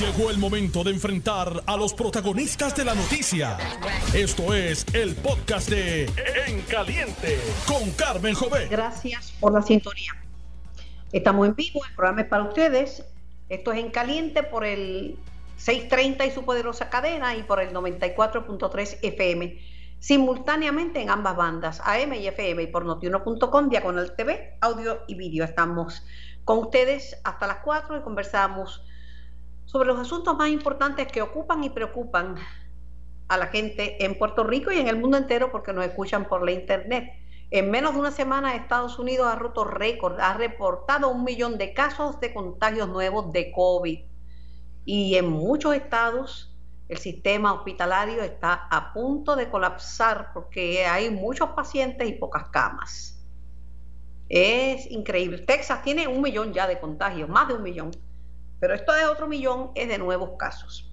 Llegó el momento de enfrentar a los protagonistas de la noticia. Esto es el podcast de En Caliente con Carmen Jovet. Gracias por la sintonía. Estamos en vivo, el programa es para ustedes. Esto es En Caliente por el 630 y su poderosa cadena y por el 94.3 FM. Simultáneamente en ambas bandas, AM y FM y por notiuno.com, diagonal TV, audio y vídeo. Estamos con ustedes hasta las 4 y conversamos sobre los asuntos más importantes que ocupan y preocupan a la gente en Puerto Rico y en el mundo entero porque nos escuchan por la internet. En menos de una semana Estados Unidos ha roto récord, ha reportado un millón de casos de contagios nuevos de COVID y en muchos estados el sistema hospitalario está a punto de colapsar porque hay muchos pacientes y pocas camas. Es increíble. Texas tiene un millón ya de contagios, más de un millón. Pero esto de otro millón es de nuevos casos.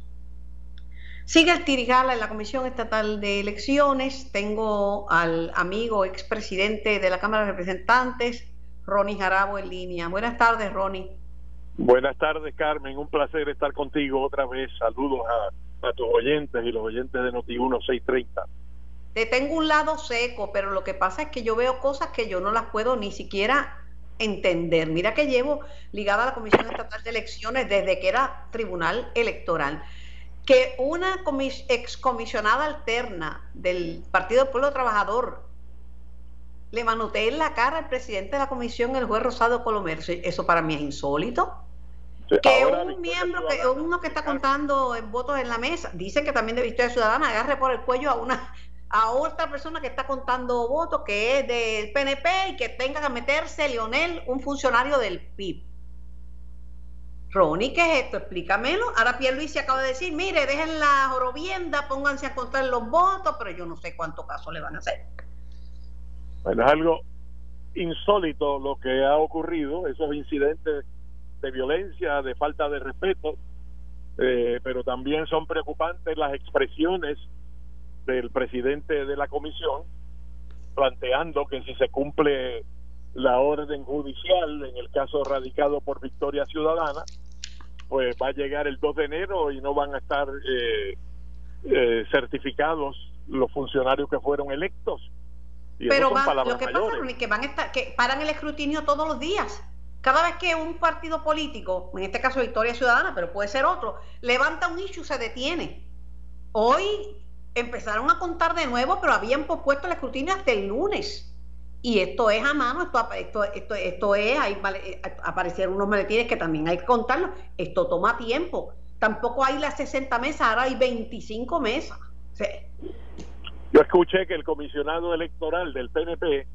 Sigue el Tirigala en la Comisión Estatal de Elecciones. Tengo al amigo expresidente de la Cámara de Representantes, Ronnie Jarabo, en línea. Buenas tardes, Ronnie. Buenas tardes, Carmen. Un placer estar contigo otra vez. Saludos a, a tus oyentes y los oyentes de Noti 1630. Te tengo un lado seco, pero lo que pasa es que yo veo cosas que yo no las puedo ni siquiera entender. Mira que llevo ligada a la Comisión Estatal de Elecciones desde que era Tribunal Electoral. Que una excomisionada alterna del Partido del Pueblo Trabajador le manotee en la cara al presidente de la comisión, el juez Rosado Colomer. Eso para mí es insólito. que un miembro, que uno que está contando votos en la mesa, dice que también de Victoria Ciudadana, agarre por el cuello a una a otra persona que está contando votos, que es del PNP y que tenga que meterse Leonel, un funcionario del PIB. Ronnie, ¿qué es esto? Explícamelo. Ahora Pierre se acaba de decir, mire, dejen la jorobienda, pónganse a contar los votos, pero yo no sé cuántos casos le van a hacer. Bueno, es algo insólito lo que ha ocurrido, esos incidentes de violencia, de falta de respeto, eh, pero también son preocupantes las expresiones del presidente de la comisión planteando que si se cumple la orden judicial en el caso radicado por Victoria Ciudadana, pues va a llegar el 2 de enero y no van a estar eh, eh, certificados los funcionarios que fueron electos. Pero lo que pasa es que van a estar, que paran el escrutinio todos los días. Cada vez que un partido político, en este caso Victoria Ciudadana, pero puede ser otro, levanta un issue, se detiene. Hoy empezaron a contar de nuevo, pero habían pospuesto el escrutinio hasta el lunes. Y esto es a mano, esto, esto, esto, esto es, hay, eh, aparecieron unos maletines que también hay que contarlo. Esto toma tiempo. Tampoco hay las 60 mesas, ahora hay 25 mesas. Yo escuché que el comisionado electoral del PNP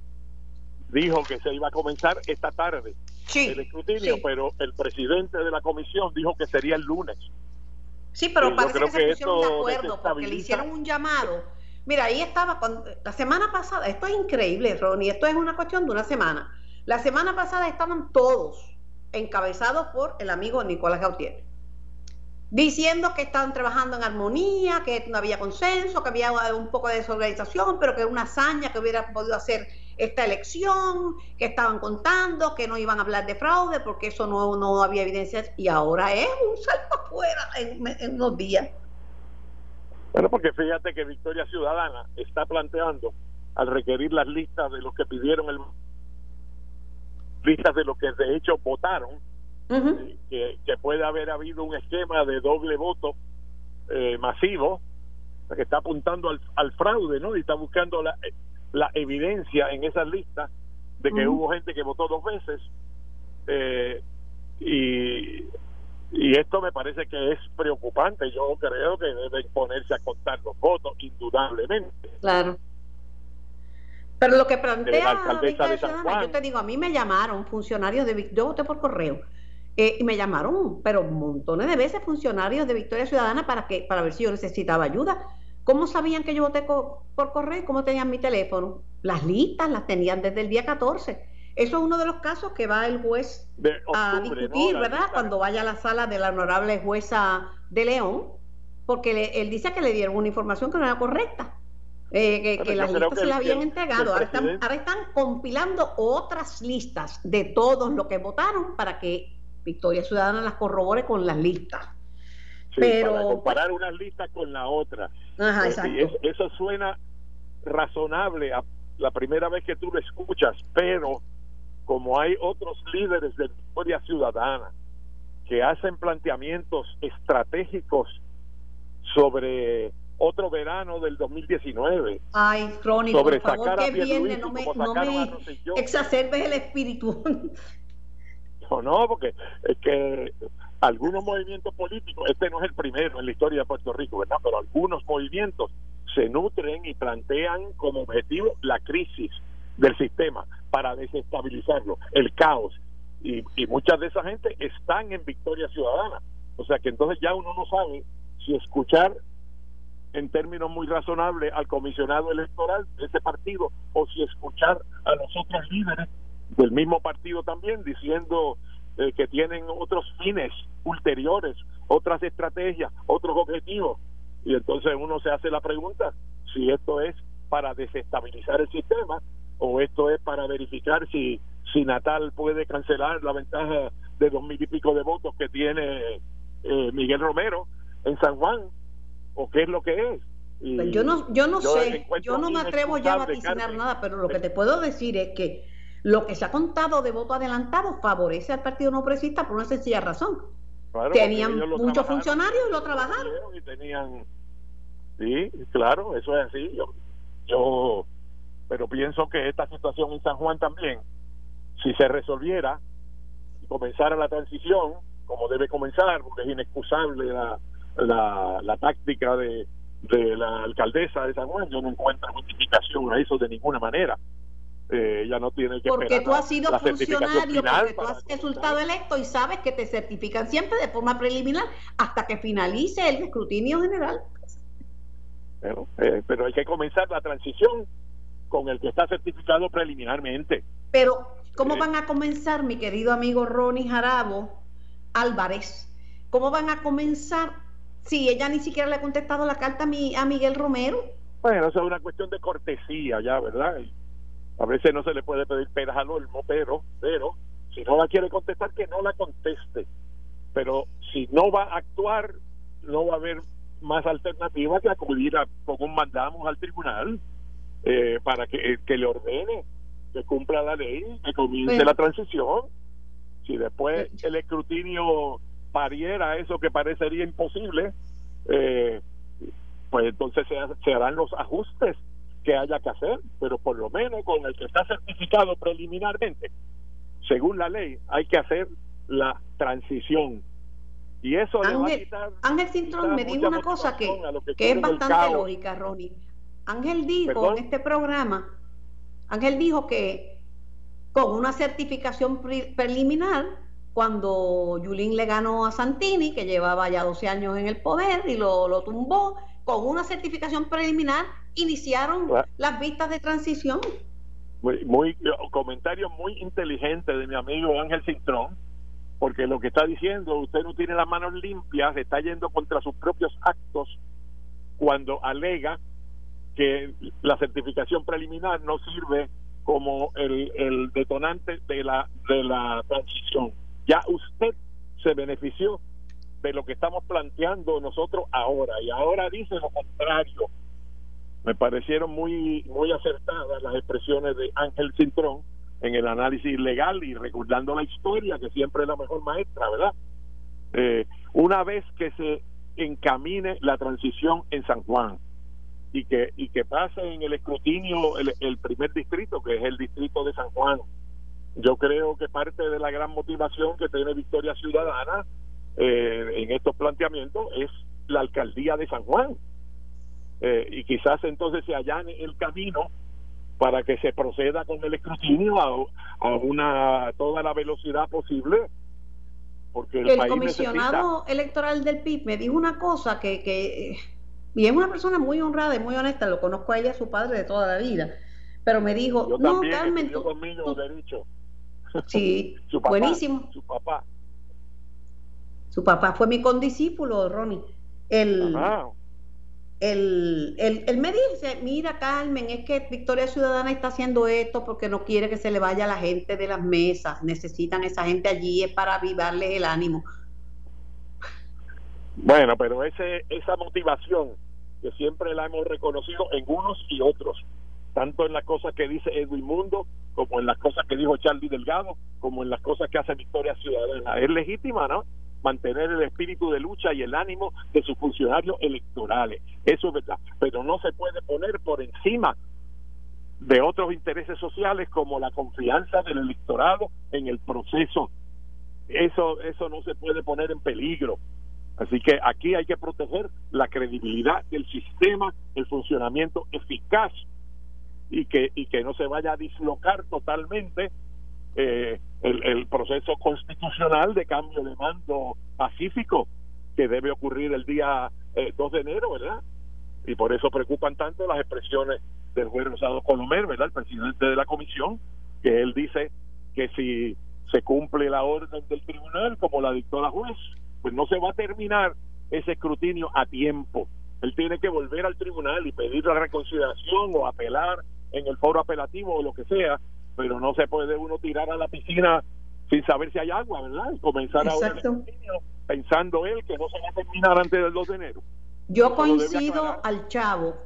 dijo que se iba a comenzar esta tarde el escrutinio, pero el presidente de la comisión dijo que sería el lunes. Sí, pero parece que se pusieron de acuerdo porque le hicieron un llamado. Mira, ahí estaba, la semana pasada, esto es increíble, Ronnie, esto es una cuestión de una semana. La semana pasada estaban todos encabezados por el amigo Nicolás Gautier, diciendo que estaban trabajando en armonía, que no había consenso, que había un poco de desorganización, pero que era una hazaña que hubiera podido hacer esta elección, que estaban contando, que no iban a hablar de fraude porque eso no, no había evidencias y ahora es un salto afuera en, en unos días. Bueno, porque fíjate que Victoria Ciudadana está planteando al requerir las listas de los que pidieron el listas de los que de hecho votaron que, que, puede haber habido un esquema de doble voto eh, masivo que está apuntando al, al, fraude, ¿no? Y está buscando la, la evidencia en esas listas de que hubo gente que votó dos veces eh, y, y esto me parece que es preocupante. Yo creo que deben ponerse a contar los votos, indudablemente. Claro. Pero lo que plantea yo te digo, a mí me llamaron funcionarios de yo voté por correo eh, y me llamaron, pero montones de veces funcionarios de Victoria Ciudadana para que para ver si yo necesitaba ayuda ¿Cómo sabían que yo voté por correo? ¿Cómo tenían mi teléfono? Las listas las tenían desde el día 14. Eso es uno de los casos que va el juez a discutir, ¿verdad? Cuando vaya a la sala de la honorable jueza de León, porque él dice que le dieron una información que no era correcta. Eh, que, las listas se las habían entregado. Ahora están, ahora están compilando otras listas de todos los que votaron para que Victoria Ciudadana las corrobore con las listas. Pero para comparar una lista con la otra. Ajá, Eh, exacto. y es- eso suena razonable a la primera vez que tú lo escuchas, pero como hay otros líderes de Victoria Ciudadana que hacen planteamientos estratégicos sobre otro verano del 2019, Ay, Ronnie, sobre por favor, viernes Pierluisi no me, no me exacerbes el espíritu. o no, porque es que algunos movimientos políticos, este no es el primero en la historia de Puerto Rico, ¿verdad? Pero algunos movimientos se nutren y plantean como objetivo la crisis del sistema para desestabilizarlo, el caos. Y, y muchas de esa gente están en Victoria Ciudadana. O sea que entonces ya uno no sabe si escuchar en términos muy razonables al comisionado electoral de ese partido o si escuchar a los otros líderes del mismo partido también diciendo eh, que tienen otros fines ulteriores, otras estrategias, otros objetivos. Y entonces uno se hace la pregunta si esto es para desestabilizar el sistema o esto es para verificar si, si Natal puede cancelar la ventaja de dos mil y pico de votos que tiene eh, Miguel Romero en San Juan o qué es lo que es. Y Pues yo no, yo no yo sé, yo no me atrevo ya a vaticinar Carmen. nada, pero lo que te puedo decir es que lo que se ha contado de voto adelantado favorece al Partido No Progresista por una sencilla razón. Claro, Tenían muchos funcionarios y lo trabajaron. Y tenían, sí, claro, eso es así. Yo, yo, pero pienso que esta situación en San Juan también, si se resolviera y comenzara la transición, como debe comenzar, porque es inexcusable la, la, la táctica de, de la alcaldesa de San Juan, yo no encuentro justificación a eso de ninguna manera. Eh, ella no tiene que Porque tú has sido funcionario, porque tú has resultado electo y sabes que te certifican siempre de forma preliminar hasta que finalice el escrutinio general. Pero, eh, pero hay que comenzar la transición con el que está certificado preliminarmente. Pero, ¿cómo Eh. van a comenzar, mi querido amigo Ronnie Jarabo Álvarez? ¿Cómo van a comenzar si ella ni siquiera le ha contestado la carta a, mi, a Miguel Romero? Bueno, eso es una cuestión de cortesía ya, ¿verdad? A veces no se le puede pedir peras al olmo, pero, pero, si no la quiere contestar, que no la conteste. Pero si no va a actuar, no va a haber más alternativa que acudir a, con un mandamos al tribunal eh, para que, que le ordene que cumpla la ley, que comience Bueno. la transición. Si después el escrutinio pariera eso que parecería imposible, eh, pues entonces se, se harán los ajustes que haya que hacer, pero por lo menos con el que está certificado preliminarmente, según la ley, hay que hacer la transición. Y eso le va a Ángel, quitar Ángel Cintrón me dijo una cosa que, que que es bastante lógica, Ronnie. Ángel dijo ¿Perdón? en este programa, Ángel dijo que con una certificación pre- preliminar, cuando Yulín le ganó a Santini, que llevaba ya 12 años en el poder y lo, lo tumbó, con una certificación preliminar iniciaron Claro. las vistas de transición. muy, muy comentario muy inteligente de mi amigo Ángel Cintrón, porque lo que está diciendo, usted no tiene las manos limpias, está yendo contra sus propios actos cuando alega que la certificación preliminar no sirve como el, el detonante de la de la transición. Ya usted se benefició de lo que estamos planteando nosotros ahora y ahora dice lo contrario. Me parecieron muy muy acertadas las expresiones de Ángel Cintrón en el análisis legal y recordando la historia que siempre es la mejor maestra, ¿verdad? Eh, una vez que se encamine la transición en San Juan y que y que pase en el escrutinio el, primer distrito que es el distrito de San Juan yo creo que parte de la gran motivación que tiene Victoria Ciudadana eh, en estos planteamientos es la alcaldía de San Juan Eh, y quizás entonces se allane el camino para que se proceda con el escrutinio a, a una a toda la velocidad posible porque el, El país comisionado electoral del PIB me dijo una cosa que, que, y es una persona muy honrada y muy honesta, lo conozco a ella, su padre de toda la vida, pero me dijo, yo no, Carmen, tú, conmigo tú- derecho sí, su papá buenísimo, su papá. Su papá fue mi condiscípulo, Ronnie, el, Ajá. Él, él- él me dice, mira Carmen, es que Victoria Ciudadana está haciendo esto porque no quiere que se le vaya la gente de las mesas, necesitan esa gente allí es para avivarles el ánimo. Bueno, pero ese, esa motivación que siempre la hemos reconocido en unos y otros, tanto en las cosas que dice Edwin Mundo, como en las cosas que dijo Charlie Delgado, como en las cosas que hace Victoria Ciudadana. Es legítima, ¿no? Mantener el espíritu de lucha y el ánimo de sus funcionarios electorales. Eso es verdad. Pero no se puede poner por encima de otros intereses sociales como la confianza del electorado en el proceso. Eso, eso no se puede poner en peligro. Así que aquí hay que proteger la credibilidad del sistema, el funcionamiento eficaz y que, y que no se vaya a dislocar totalmente eh, el, proceso constitucional de cambio de mando pacífico que debe ocurrir el día 2 eh, de enero, ¿verdad? Y por eso preocupan tanto las expresiones del juez Rosado Colomer, ¿verdad? El presidente de la comisión, que él dice que si se cumple la orden del tribunal, como la dictó la juez, pues no se va a terminar ese escrutinio a tiempo. Él tiene que volver al tribunal y pedir la reconsideración o apelar en el foro apelativo o lo que sea, pero no se puede uno tirar a la piscina sin saber si hay agua, ¿verdad? Y comenzar a el escrutinio pensando él que no se va a terminar antes del 2 de enero. Yo coincido al chavo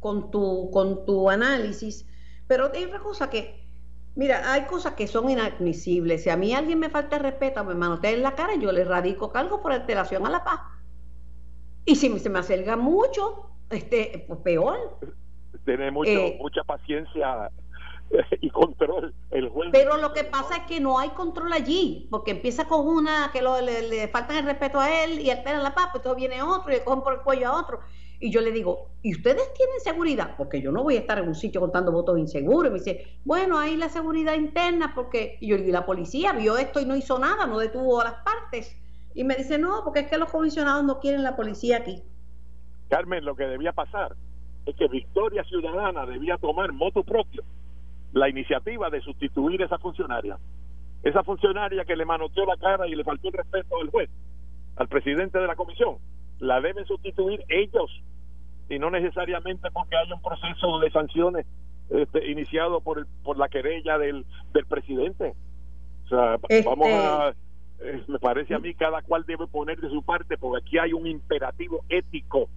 con tu, con tu análisis, pero hay otra cosa que Mira, hay cosas que son inadmisibles. Si a mí alguien me falta respeto, me manotea en la cara, yo le radico cargo por alteración a la paz. Y si se me acerca mucho, este, pues peor. Tiene mucho, eh, mucha paciencia y control el juez. Pero lo que pasa es que no hay control allí, porque empieza con una que le, le, faltan el respeto a él y altera la paz, pues todo viene otro y le cogen por el cuello a otro. Y yo le digo, ¿y ustedes tienen seguridad? Porque yo no voy a estar en un sitio contando votos inseguros. Y me dice, bueno, hay la seguridad interna porque y yo le digo, la policía vio esto y no hizo nada, no detuvo a las partes. Y me dice, no, porque es que los comisionados no quieren la policía aquí. Carmen, lo que debía pasar es que Victoria Ciudadana debía tomar moto propio la iniciativa de sustituir a esa funcionaria. Esa funcionaria que le manoteó la cara y le faltó el respeto al juez, al presidente de la comisión la deben sustituir ellos y no necesariamente porque haya un proceso de sanciones este, iniciado por el, por la querella del, del presidente. O sea, este vamos a eh, me parece a mí cada cual debe poner de su parte porque aquí hay un imperativo ético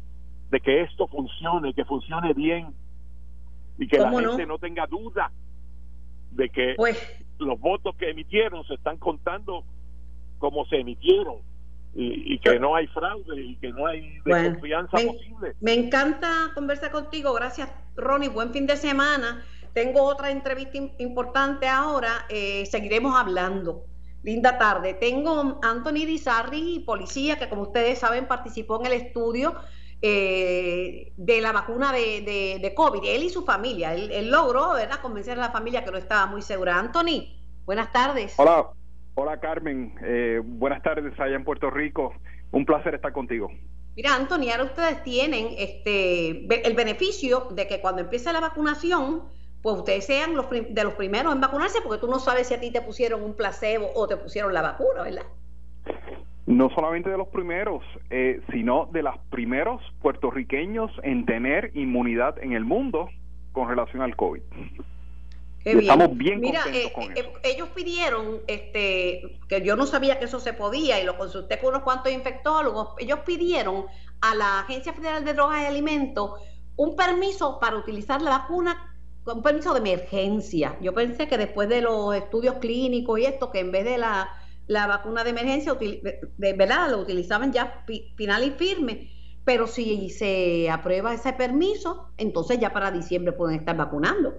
de que esto funcione, que funcione bien y que la gente no? tenga duda de que pues los votos que emitieron se están contando como se emitieron y, que no hay fraude y que no hay desconfianza posible. Me encanta conversar contigo. Gracias, Ronnie. Buen fin de semana. Tengo otra entrevista importante ahora. Eh, seguiremos hablando. Linda tarde. Tengo Anthony Rizarri, policía, que como ustedes saben participó en el estudio eh, de la vacuna de, de, COVID. Él y su familia. Él, él logró ¿verdad? convencer a la familia que no estaba muy segura. Anthony, buenas tardes. Hola. Hola Carmen, eh, buenas tardes allá en Puerto Rico. Un placer estar contigo. Mira, Anthony, ahora ustedes tienen este el beneficio de que cuando empiece la vacunación, pues ustedes sean los de los primeros en vacunarse, porque tú no sabes si a ti te pusieron un placebo o te pusieron la vacuna, ¿verdad? No solamente de los primeros, eh, sino de los primeros puertorriqueños en tener inmunidad en el mundo con relación al COVID. Estamos bien Mira, eh, eh, ellos pidieron, este, que yo no sabía que eso se podía y lo consulté con unos cuantos infectólogos, ellos pidieron a la Agencia Federal de Drogas y Alimentos un permiso para utilizar la vacuna, un permiso de emergencia. Yo pensé que después de los estudios clínicos y esto, que en vez de la, la vacuna de emergencia, de verdad, lo utilizaban ya final y firme. Pero si se aprueba ese permiso, entonces ya para diciembre pueden estar vacunando.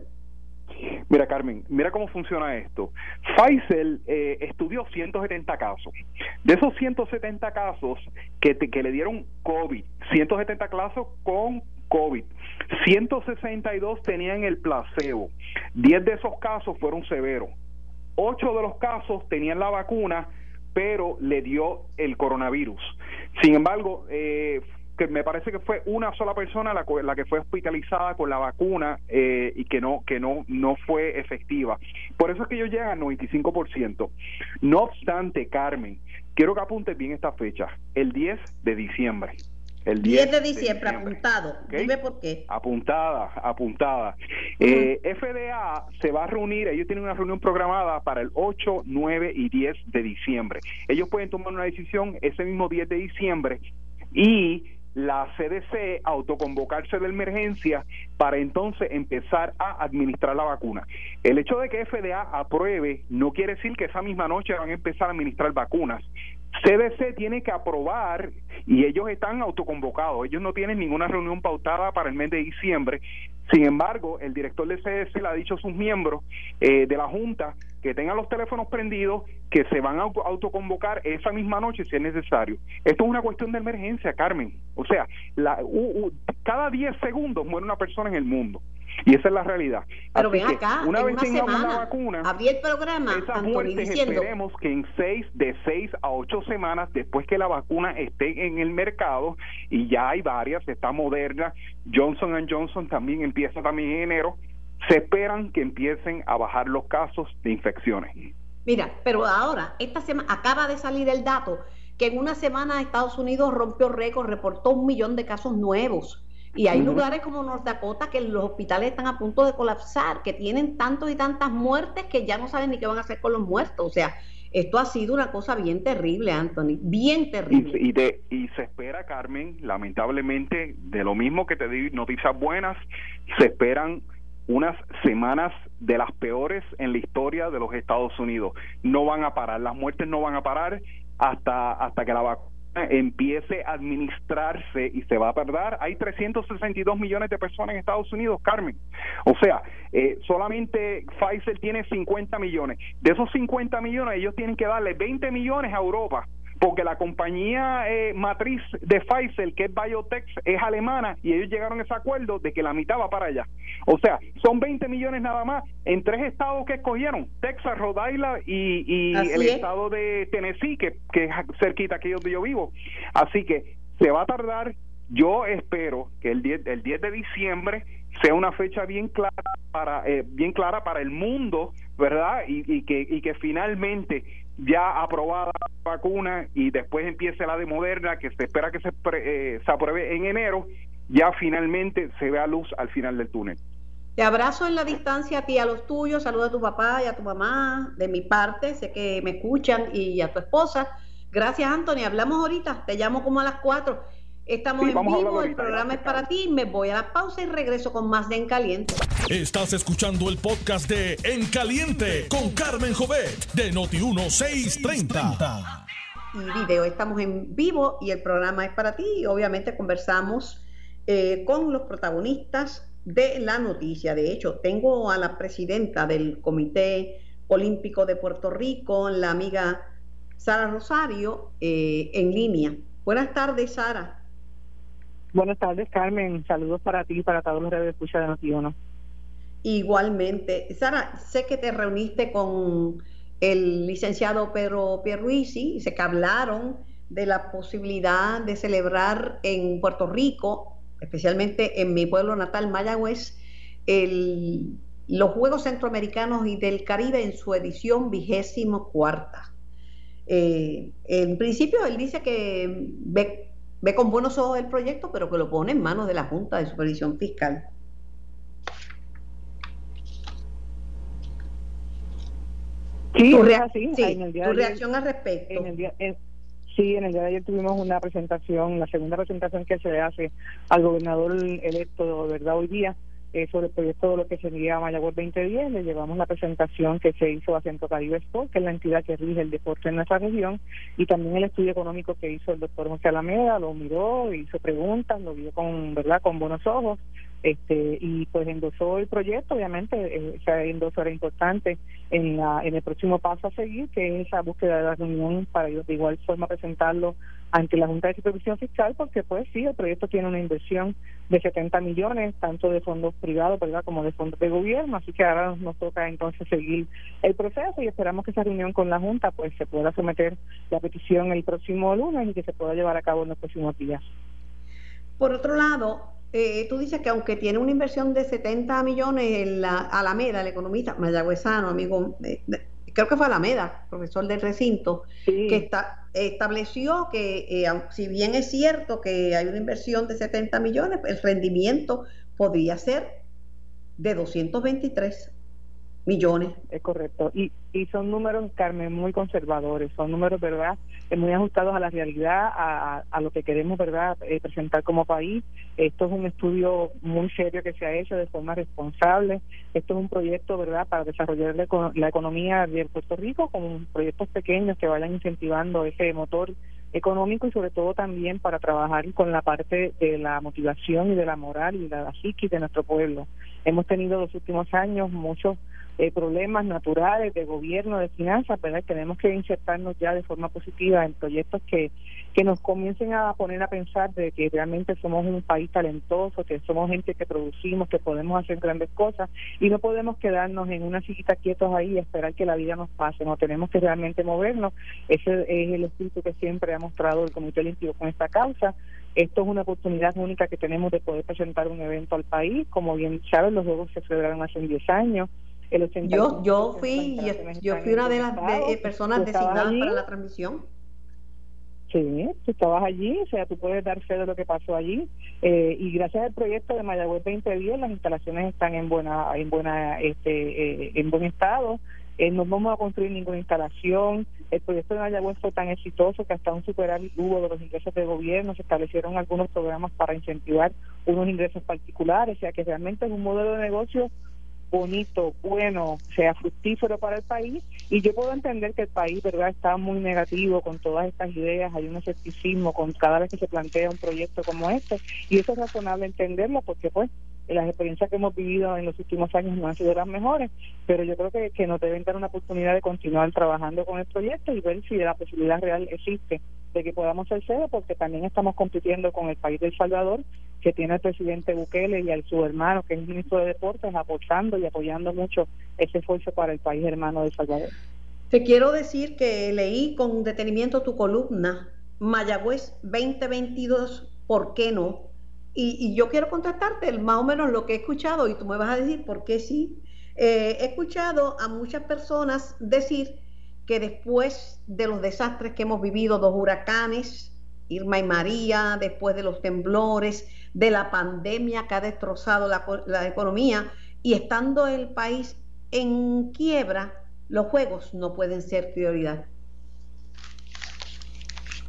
Mira, Carmen, mira cómo funciona esto. Pfizer eh, estudió 170 casos. De esos 170 casos que, que le dieron COVID, 170 casos con COVID, 162 tenían el placebo. 10 de esos casos fueron severos. 8 de los casos tenían la vacuna, pero le dio el coronavirus. Sin embargo, eh, que me parece que fue una sola persona la, la que fue hospitalizada con la vacuna eh, y que no que no no fue efectiva. Por eso es que ellos llegan al 95%. No obstante, Carmen, quiero que apuntes bien esta fecha, el 10 de diciembre. El 10, de, diciembre, apuntado. Dime por qué. Apuntada, apuntada. Eh, FDA se va a reunir, ellos tienen una reunión programada para el 8, 9 y 10 de diciembre. Ellos pueden tomar una decisión ese mismo 10 de diciembre y la CDC autoconvocarse de emergencia para entonces empezar a administrar la vacuna. El hecho de que FDA apruebe no quiere decir que esa misma noche van a empezar a administrar vacunas. CDC tiene que aprobar y ellos están autoconvocados, ellos no tienen ninguna reunión pautada para el mes de diciembre. Sin embargo, el director de CDC le ha dicho a sus miembros eh, de la Junta que tengan los teléfonos prendidos, que se van a autoconvocar esa misma noche si es necesario. Esto es una cuestión de emergencia, Carmen. O sea, la, cada 10 segundos muere una persona en el mundo. Y esa es la realidad. Pero ven acá, una vez tengamos la vacuna, abrí el programa, esas muertes esperemos que en seis, de seis a ocho semanas después que la vacuna esté en el mercado, y ya hay varias, está Moderna, Johnson Johnson también empieza también en enero, se esperan que empiecen a bajar los casos de infecciones. Mira, pero ahora, esta semana acaba de salir el dato que en una semana Estados Unidos rompió récord, reportó un millón de casos nuevos. Y hay lugares como North Dakota que los hospitales están a punto de colapsar, que tienen tantos y tantas muertes que ya no saben ni qué van a hacer con los muertos. O sea, esto ha sido una cosa bien terrible, Anthony, bien terrible. Y, de, y se espera, Carmen, lamentablemente, de lo mismo que te di noticias buenas, se esperan unas semanas de las peores en la historia de los Estados Unidos. No van a parar, las muertes no van a parar hasta, hasta que la vacuna empiece a administrarse y se va a perder. Hay 362 millones de personas en Estados Unidos, Carmen. O sea, eh, solamente Pfizer tiene 50 millones. De esos 50 millones, ellos tienen que darle 20 millones a Europa porque la compañía eh, matriz de Pfizer, que es Biotech, es alemana y ellos llegaron a ese acuerdo de que la mitad va para allá. O sea, son 20 millones nada más en tres estados que escogieron, Texas, Rhode Island y, el estado de Tennessee, que, que es cerquita aquí donde yo vivo. Así que se va a tardar. Yo espero que el 10, el 10 de diciembre sea una fecha bien clara para eh, bien clara para el mundo, ¿verdad? Y, y que y que finalmente ya aprobada la vacuna y después empiece la de Moderna, que se espera que se, eh, se apruebe en enero, ya finalmente se vea luz al final del túnel. Te abrazo en la distancia a ti, a los tuyos, saludo a tu papá y a tu mamá de mi parte, sé que me escuchan y a tu esposa. Gracias, Anthony. Hablamos ahorita, te llamo como a las cuatro. Estamos en vivo, el programa es para ti. Me voy a la pausa y regreso con más de En Caliente. Estás escuchando el podcast de En Caliente con Carmen Jovet de Noti1630. Y video, estamos en vivo y el programa es para ti. obviamente conversamos eh, con los protagonistas de la noticia. De hecho, tengo a la presidenta del Comité Olímpico de Puerto Rico, la amiga Sara Rosario, eh, en línea. Buenas tardes, Sara. Buenas tardes, Carmen. Saludos para ti y para todos los redes de de Notiuno. Igualmente. Sara, sé que te reuniste con el licenciado Pedro Pierruisi y sé que hablaron de la posibilidad de celebrar en Puerto Rico, especialmente en mi pueblo natal, Mayagüez, los Juegos Centroamericanos y del Caribe en su edición vigésimo cuarta. Eh, en principio, él dice que ve ve con buenos ojos el proyecto, pero que lo pone en manos de la Junta de Supervisión Fiscal. Sí, tu, reacción al respecto. sí, en el día de ayer tuvimos una presentación, la segunda presentación que se le hace al gobernador electo, ¿verdad? Hoy día, eh, sobre el proyecto de lo que sería Mayagüez 2010. Le llevamos la presentación que se hizo a Centro Caribe Sport, que es la entidad que rige el deporte en nuestra región, y también el estudio económico que hizo el doctor José Alameda, lo miró, hizo preguntas, lo vio con, ¿verdad? con buenos ojos este y pues endosó el proyecto obviamente eh, ese endoso era importante en la en el próximo paso a seguir que es esa búsqueda de la reunión para de igual forma presentarlo ante la Junta de Supervisión Fiscal porque pues sí el proyecto tiene una inversión de 70 millones tanto de fondos privados verdad como de fondos de gobierno. Así que ahora nos toca entonces seguir el proceso y esperamos que esa reunión con la Junta pues se pueda someter la petición el próximo lunes y que se pueda llevar a cabo en los próximos días. Por otro lado, eh, tú dices que aunque tiene una inversión de 70 millones en la Alameda, el economista mayagüezano, amigo, eh, creo que fue Alameda, profesor del recinto, que está, estableció que eh, si bien es cierto que hay una inversión de 70 millones, el rendimiento podría ser de 223 millones. Es correcto. Y, y son números, Carmen, muy conservadores, son números, ¿verdad?, eh, muy ajustados a la realidad, a, a lo que queremos, ¿verdad?, eh, presentar como país. Esto es un estudio muy serio que se ha hecho de forma responsable. Esto es un proyecto, ¿verdad?, para desarrollar la, economía de Puerto Rico con proyectos pequeños que vayan incentivando ese motor económico y sobre todo también para trabajar con la parte de la motivación y de la moral y de la psiquis de nuestro pueblo. Hemos tenido los últimos años muchos eh, problemas naturales de gobierno, de finanzas, ¿verdad? Tenemos que insertarnos ya de forma positiva en proyectos que, que nos comiencen a poner a pensar de que realmente somos un país talentoso, que somos gente que producimos, que podemos hacer grandes cosas y no podemos quedarnos en una sillita quietos ahí y esperar que la vida nos pase, no tenemos que realmente movernos. Ese es el espíritu que siempre ha mostrado el Comité Olímpico con esta causa. Esto es una oportunidad única que tenemos de poder presentar un evento al país. Como bien saben, los Juegos se celebraron hace 10 años yo yo fui yo fui una de las eh, personas designadas para la transmisión Sí, tú estabas allí, o sea, tú puedes dar fe de lo que pasó allí. Eh, y gracias al proyecto de Mayagüez 2010, las instalaciones están en buena, en buena, este, eh, en buen estado. no vamos a construir ninguna instalación. El proyecto de Mayagüez fue tan exitoso que hasta un superávit hubo de los ingresos de gobierno. Se establecieron algunos programas para incentivar unos ingresos particulares. O sea, que realmente es un modelo de negocio bonito, bueno, sea fructífero para el país. Y yo puedo entender que el país, ¿verdad?, está muy negativo con todas estas ideas, hay un escepticismo con cada vez que se plantea un proyecto como este. Y eso es razonable entenderlo porque, pues, las experiencias que hemos vivido en los últimos años no han sido las mejores, pero yo creo que, que nos deben dar una oportunidad de continuar trabajando con el proyecto y ver si la posibilidad real existe de que podamos ser sede, porque también estamos compitiendo con el país de El Salvador, que tiene al presidente Bukele y al su hermano, que es el ministro de Deportes, apoyando y apoyando mucho ese esfuerzo para el país hermano de El Salvador. Te quiero decir que leí con detenimiento tu columna, Mayagüez 2022, ¿por qué no? Y, yo quiero contestarte más o menos lo que he escuchado y tú me vas a decir por qué sí. Eh, he escuchado a muchas personas decir que después de los desastres que hemos vivido, dos huracanes, Irma y María, después de los temblores, de la pandemia que ha destrozado la, economía y estando el país en quiebra, los juegos no pueden ser prioridad.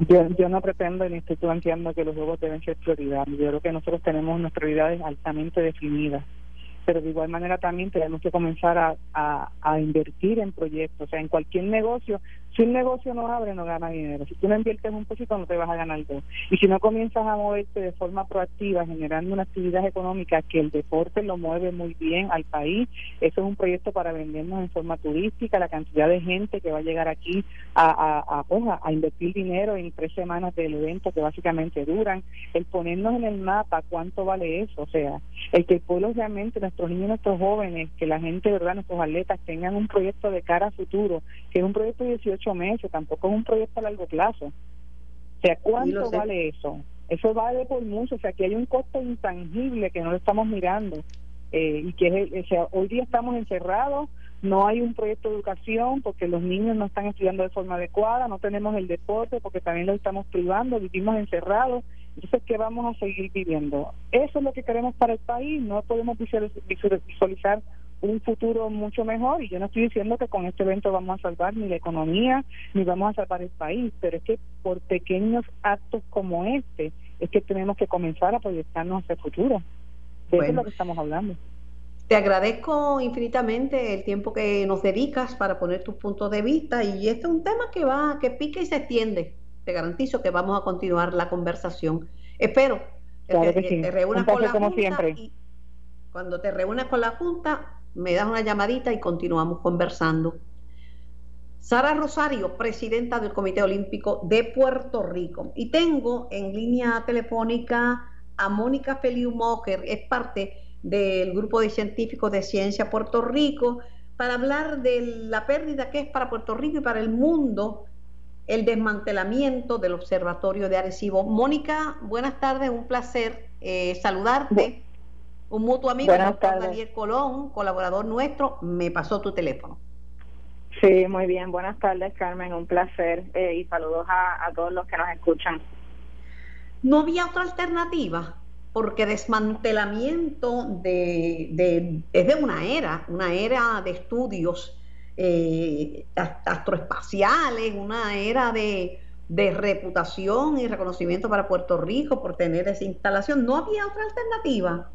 Yo, yo no pretendo ni estoy planteando que los juegos deben ser prioridad. Yo creo que nosotros tenemos nuestras prioridades altamente definidas pero de igual manera también tenemos que comenzar a, invertir en proyectos. O sea, en cualquier negocio si un negocio no abre, no gana dinero. Si tú no inviertes un poquito, no te vas a ganar dos. Y si no comienzas a moverte de forma proactiva, generando una actividad económica que el deporte lo mueve muy bien al país, eso es un proyecto para vendernos en forma turística, la cantidad de gente que va a llegar aquí a, a, a, a invertir dinero en tres semanas del evento que básicamente duran, el ponernos en el mapa cuánto vale eso, o sea, el que el pueblo realmente, nuestros niños, nuestros jóvenes, que la gente, verdad, nuestros atletas tengan un proyecto de cara a futuro, que es un proyecto de 18 meses, tampoco es un proyecto a largo plazo. O sea, ¿cuánto vale eso? Eso vale por mucho, o sea, que hay un costo intangible que no lo estamos mirando. Eh, y que o sea, hoy día estamos encerrados, no hay un proyecto de educación porque los niños no están estudiando de forma adecuada, no tenemos el deporte porque también lo estamos privando, vivimos encerrados. Entonces, ¿qué vamos a seguir viviendo? Eso es lo que queremos para el país, no podemos visualizar un futuro mucho mejor y yo no estoy diciendo que con este evento vamos a salvar ni la economía ni vamos a salvar el país, pero es que por pequeños actos como este es que tenemos que comenzar a proyectarnos hacia el futuro. De eso es lo que estamos hablando. Te agradezco infinitamente el tiempo que nos dedicas para poner tus puntos de vista y este es un tema que va, que pica y se extiende. Te garantizo que vamos a continuar la conversación. Espero que, te, reúnas con la Junta y cuando te reúnas con la Junta me das una llamadita y continuamos conversando. Sara Rosario, presidenta del Comité Olímpico de Puerto Rico. Y tengo en línea telefónica a Mónica Feliu Mocker, es parte del grupo de científicos de ciencia Puerto Rico, para hablar de la pérdida que es para Puerto Rico y para el mundo el desmantelamiento del Observatorio de Arecibo. Mónica, buenas tardes, un placer eh, saludarte. Un mutuo amigo, Daniel Colón, colaborador nuestro, me pasó tu teléfono. Sí, muy bien. Buenas tardes, Carmen. Un placer eh, y saludos a, todos los que nos escuchan. ¿No había otra alternativa? Porque desmantelamiento de, de es de una era, una era de estudios eh, astroespaciales, una era de, de reputación y reconocimiento para Puerto Rico por tener esa instalación. ¿No había otra alternativa?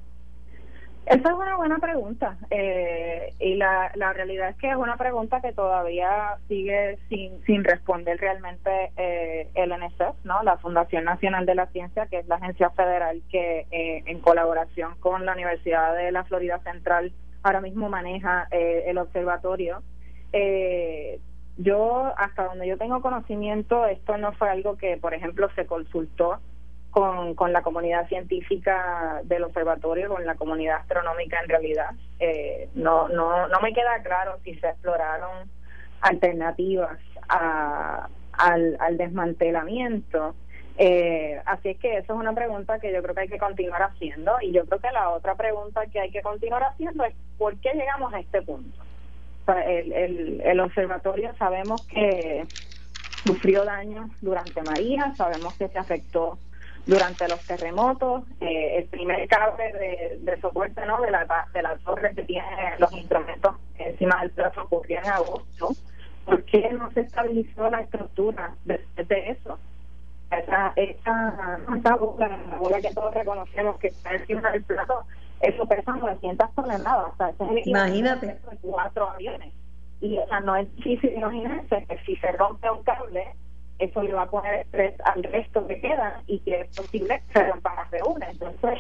Esa es una buena pregunta eh, y la, la realidad es que es una pregunta que todavía sigue sin, sin responder realmente eh, el NSF, ¿no? la Fundación Nacional de la Ciencia, que es la agencia federal que eh, en colaboración con la Universidad de la Florida Central ahora mismo maneja el observatorio. yo, hasta donde yo tengo conocimiento, esto no fue algo que, por ejemplo, se consultó con, con la comunidad científica del observatorio, con la comunidad astronómica en realidad. Eh, no, no, no me queda claro si se exploraron alternativas a, al, al desmantelamiento. Eh, así es que eso es una pregunta que yo creo que hay que continuar haciendo y yo creo que la otra pregunta que hay que continuar haciendo es ¿por qué llegamos a este punto? el, el, el observatorio sabemos que sufrió daño durante María, sabemos que se afectó durante los terremotos, eh, el primer cable de, soporte ¿no? de, la, de la torre que tiene los instrumentos encima del plazo ocurrió en agosto. ¿Por qué no se estabilizó la estructura después de eso? Esa, esa, esa bola, la bola que todos reconocemos que está encima del plato, eso pesa 900 toneladas. O sea, Imagínate. Cuatro aviones. Y o sea, no es difícil imaginarse que si se rompe un cable, eso le va a poner estrés al resto que queda y que es posible que se de una. Entonces,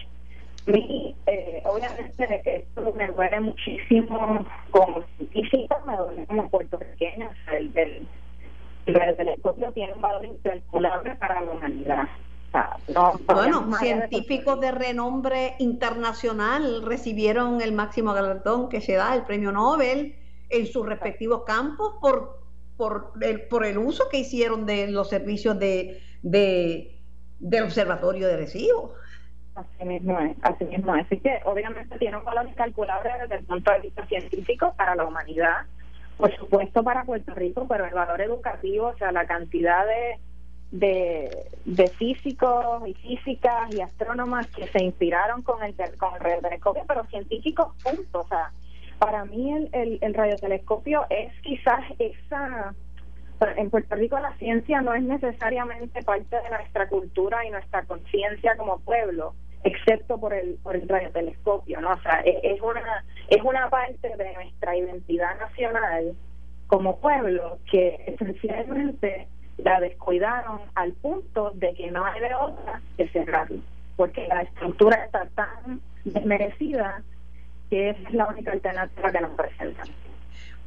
mi, eh, obviamente esto me duele muchísimo como científica, me duele como puertorriqueña. el, el, el telescopio tiene un valor incalculable para la humanidad. bueno, científicos de renombre internacional recibieron el máximo galardón que se da, el premio Nobel, en sus respectivos campos por por el, por el uso que hicieron de los servicios de, de del observatorio de Recibo. Así mismo es, así mismo es. Así que obviamente tiene un valor incalculable desde el punto de vista científico para la humanidad, por supuesto para Puerto Rico, pero el valor educativo, o sea, la cantidad de, de, de físicos y físicas y astrónomas que se inspiraron con el, con el telescopio, pero científicos, punto. O sea, para mí el, el, radiotelescopio es quizás esa en Puerto Rico la ciencia no es necesariamente parte de nuestra cultura y nuestra conciencia como pueblo, excepto por el por el radiotelescopio, ¿no? O sea, es, es, una es una parte de nuestra identidad nacional como pueblo que esencialmente la descuidaron al punto de que no hay de otra que cerrarlo, porque la estructura está tan desmerecida que es la única alternativa que nos presentan.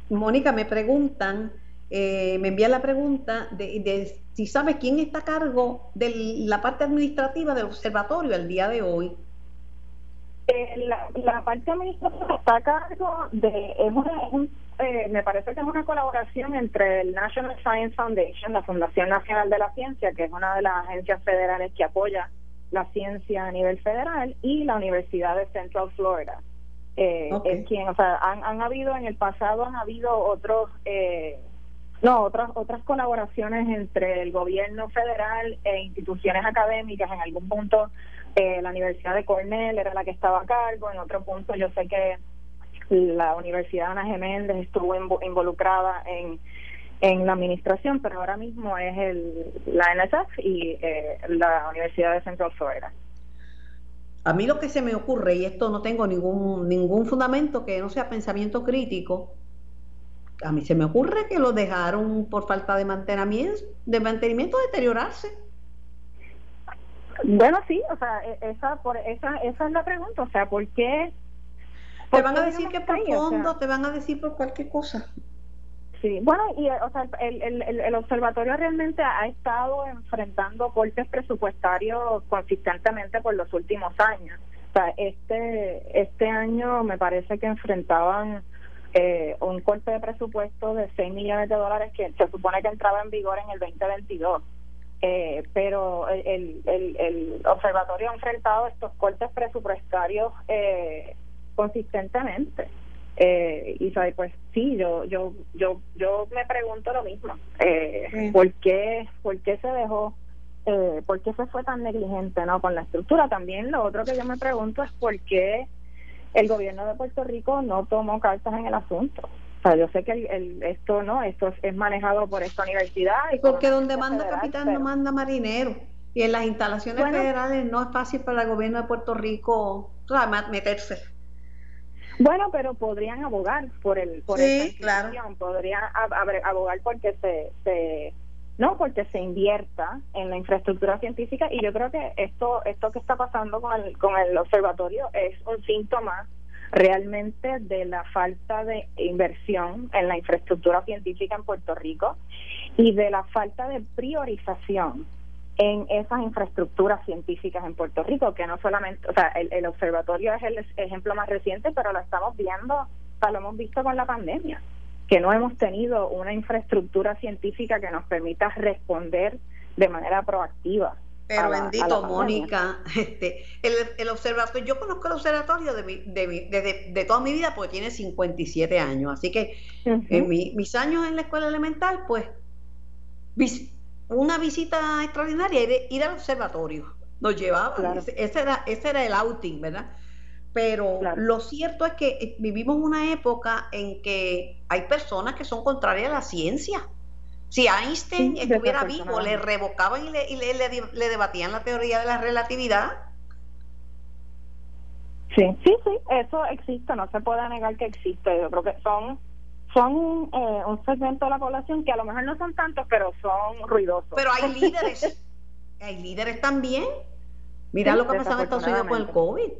Mónica, me preguntan, eh, me envían la pregunta de, si sabes quién está a cargo de la parte administrativa del observatorio el día de hoy. Eh, la, parte administrativa está a cargo de, es eh, me parece que es una colaboración entre el National Science Foundation, la Fundación Nacional de la Ciencia, que es una de las agencias federales que apoya la ciencia a nivel federal, y la Universidad de Central Florida eh, es quien, o sea, han, han habido en el pasado, han habido otros, eh, no, otras, otras colaboraciones entre el gobierno federal e instituciones académicas. En algún punto, eh, la Universidad de Cornell era la que estaba a cargo, en otro punto, yo sé que la Universidad Ana Geméndez estuvo involucrada en, en la administración, pero ahora mismo es el, la NSF y eh, la Universidad de Central Florida. A mí lo que se me ocurre, y esto no tengo ningún, ningún fundamento que no sea pensamiento crítico, a mí se me ocurre que lo dejaron por falta de mantenimiento, de mantenimiento deteriorarse. Bueno, sí, o sea, e, esa, por, esa, esa es la pregunta, o sea, ¿por qué? te van a decir que por fondo, te van a decir por cualquier cosa. Sí, bueno, y o sea, el, el, el, observatorio realmente ha estado enfrentando cortes presupuestarios consistentemente por los últimos años. O sea, este, este año me parece que enfrentaban eh, un corte de presupuesto de 6 millones de dólares que se supone que entraba en vigor en el 2022. Eh, pero el, el, el observatorio ha enfrentado estos cortes presupuestarios eh, consistentemente. Eh, y sabe, pues sí, yo yo yo yo me pregunto lo mismo. Eh, ¿por, qué, ¿Por qué se dejó? Eh, ¿Por qué se fue tan negligente no con la estructura? También lo otro que yo me pregunto es por qué el gobierno de Puerto Rico no tomó cartas en el asunto. O sea, yo sé que el, esto no, esto es manejado por esta universidad. Y Porque donde manda capitán no manda marinero. Y en las instalaciones federales no es fácil para el gobierno de Puerto Rico meterse. Bueno, pero podrían abogar por el por sí, claro. podrían abogar porque se, se no porque se invierta en la infraestructura científica y yo creo que esto esto que está pasando con el con el observatorio es un síntoma realmente de la falta de inversión en la infraestructura científica en Puerto Rico y de la falta de priorización en esas infraestructuras científicas en Puerto Rico, que no solamente, o sea, el, observatorio es el ejemplo más reciente, pero lo estamos viendo, o sea, lo hemos visto con la pandemia, que no hemos tenido una infraestructura científica que nos permita responder de manera proactiva. Pero bendito, Mónica, este, el, observatorio, yo conozco el observatorio de, de, de, toda mi vida porque tiene 57 años, así que en mis años en la escuela elemental, pues una visita extraordinaria era ir al observatorio. Nos llevaba, ese, era, ese era el outing, ¿verdad? Pero lo cierto es que eh, vivimos una época en que hay personas que son contrarias a la ciencia. Si Einstein estuviera vivo, le revocaban y, le, y le, le, debatían la teoría de la relatividad. Sí, sí, sí, eso existe, no se puede negar que existe. Yo creo que son son eh, un segmento de la población que a lo mejor no son tantos, pero son ruidosos. Pero hay líderes, hay líderes también. Mira lo que ha pasado en Estados Unidos con el COVID.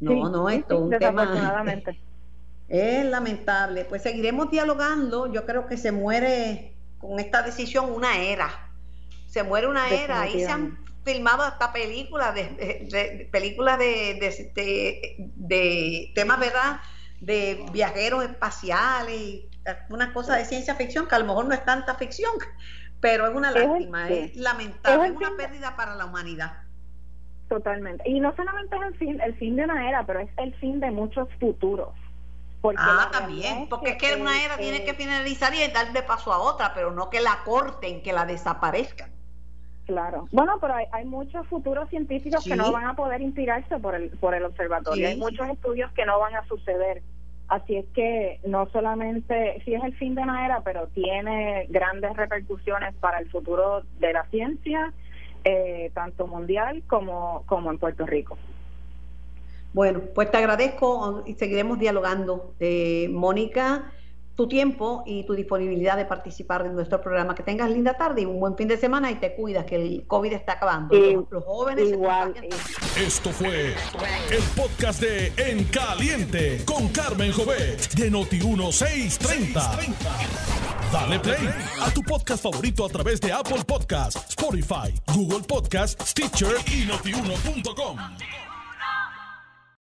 No, no, esto es un tema. Es lamentable. Pues seguiremos dialogando. Yo creo que se muere con esta decisión una era. Se muere una era. Ahí se han filmado hasta películas de, películas de, de, de temas, ¿verdad? De viajeros espaciales, una cosa de ciencia ficción que a lo mejor no es tanta ficción, pero es una lástima, es, lamentable, es, una pérdida para la humanidad. Totalmente. Y no solamente es el fin, el fin de una era, pero es el fin de muchos futuros. ah, también, porque es que, una era tiene que finalizar y darle paso a otra, pero no que la corten, que la desaparezcan. Claro. Bueno, pero hay, hay muchos futuros científicos que no van a poder inspirarse por el, por el observatorio. Hay muchos estudios que no van a suceder. Así es que no solamente, sí es el fin de una era, pero tiene grandes repercusiones para el futuro de la ciencia, eh, tanto mundial como, como en Puerto Rico. Bueno, pues te agradezco y seguiremos dialogando. Eh, Mónica, tu tiempo y tu disponibilidad de participar en nuestro programa. Que tengas linda tarde y un buen fin de semana y te cuidas, que el COVID está acabando. los, jóvenes igual, Esto fue el podcast de En Caliente con Carmen Jovet de Noti1630. Dale play a tu podcast favorito a través de Apple Podcasts, Spotify, Google Podcasts, Stitcher y notiuno.com.